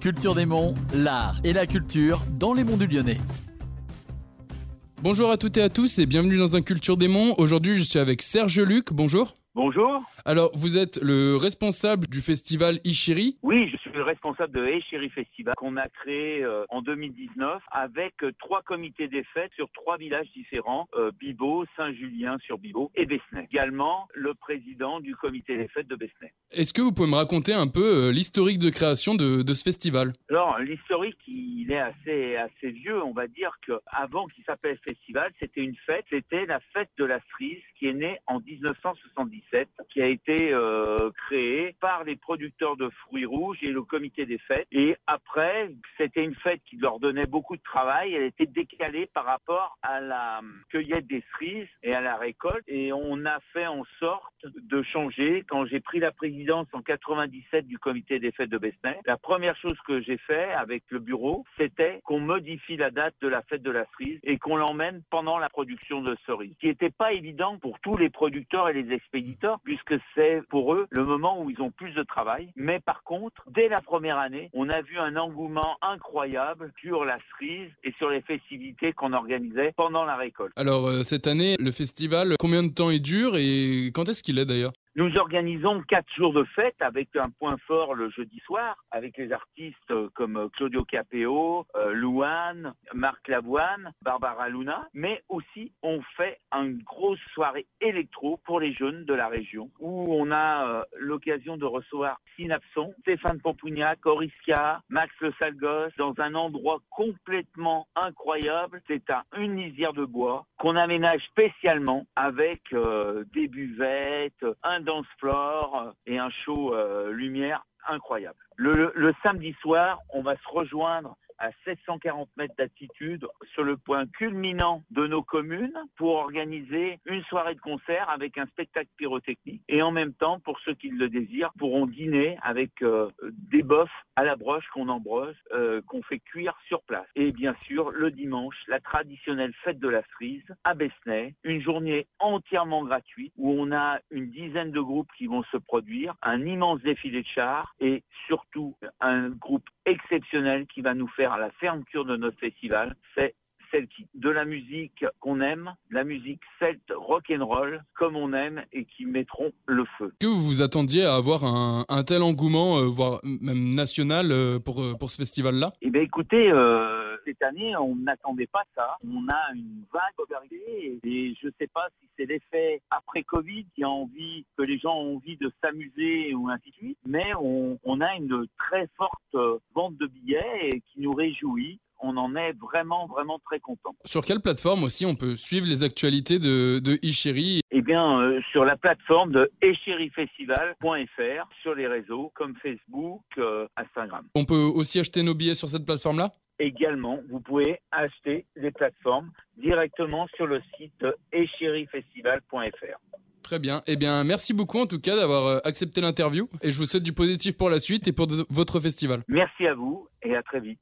Culture des Monts, l'art et la culture dans les monts du Lyonnais. Bonjour à toutes et à tous et bienvenue dans un Culture des Monts. Aujourd'hui, je suis avec Serge Luc. Bonjour. Bonjour. Alors, vous êtes le responsable du festival Ishiri. Oui, je suis le responsable de Ishiri Festival qu'on a créé euh, en 2019 avec euh, trois comités des fêtes sur trois villages différents, euh, Bibo, Saint-Julien sur Bibo et Besnay. Également le président du comité des fêtes de Besnay. Est-ce que vous pouvez me raconter un peu euh, l'historique de création de, de ce festival? Alors, l'historique, il est assez, assez vieux. On va dire qu'avant qu'il s'appelle festival, c'était une fête. C'était la fête de la cerise qui est née en 1977, qui a été euh, créée par les producteurs de fruits rouges et le comité des fêtes. Et après, c'était une fête qui leur donnait beaucoup de travail. Elle était décalée par rapport à la cueillette des cerises et à la récolte. Et on a fait en sorte de changer. Quand j'ai pris la présidence en 97 du comité des fêtes de Besnay, la première chose que j'ai fait avec le bureau, c'était qu'on modifie la date de la fête de la cerise et qu'on l'emmène pendant la production de cerises. Ce qui n'était pas évident pour tous les producteurs et les expéditeurs, puisque c'est pour eux le moment où ils ont plus de travail. Mais par contre, dès la première année, on a vu un engouement incroyable sur la cerise et sur les festivités qu'on organisait pendant la récolte. Alors, euh, cette année, le festival, combien de temps il dure et quand est-ce qu'il est d'ailleurs? Nous organisons quatre jours de fête avec un point fort le jeudi soir, avec les artistes euh, comme euh, Claudio Capéo, euh, Louane, Marc Lavoine, Barbara Luna, mais aussi on fait une grosse soirée électro pour les jeunes de la région, où on a euh, l'occasion de recevoir Synapson, Stéphane Pompougnac, Oriska, Max Le Salgos, dans un endroit complètement incroyable. C'est à une lisière de bois qu'on aménage spécialement avec des buvettes, un dance floor euh, et un show euh, lumière incroyable. Le, le- le samedi soir, on va se rejoindre à 740 mètres d'altitude sur le point culminant de nos communes pour organiser une soirée de concert avec un spectacle pyrotechnique. Et en même temps, pour ceux qui le désirent, pourront dîner avec euh, des bofs à la broche qu'on embroche, euh, qu'on fait cuire sur place. Et bien sûr, le dimanche, la traditionnelle fête de la cerise à Besnay, une journée entièrement gratuite où on a une dizaine de groupes qui vont se produire, un immense défilé de chars et surtout un groupe exceptionnel qui va nous faire à la fermeture de notre festival, c'est Celtic. De la musique qu'on aime, la musique celte rock'n'roll comme on aime et qui mettront le feu. Que vous vous attendiez à avoir un, un tel engouement, euh, voire même national, euh, pour, euh, pour ce festival-là? Eh bien, écoutez, euh, cette année, on n'attendait pas ça. On a une vague d'arrivée et je ne sais pas si c'est l'effet après Covid qui a envie, que les gens ont envie de s'amuser ou ainsi de suite, mais on, on a une très forte vente de billets et qui nous réjouit. On en est vraiment, vraiment très content. Sur quelle plateforme aussi on peut suivre les actualités de, de Ishiri Eh bien, euh, sur la plateforme de echérifestival.fr, sur les réseaux comme Facebook, euh, Instagram. On peut aussi acheter nos billets sur cette plateforme-là? Également, vous pouvez acheter les plateformes directement sur le site echérifestival.fr. Très bien. Eh bien, merci beaucoup en tout cas d'avoir euh, accepté l'interview et je vous souhaite du positif pour la suite et pour votre festival. Merci à vous et à très vite.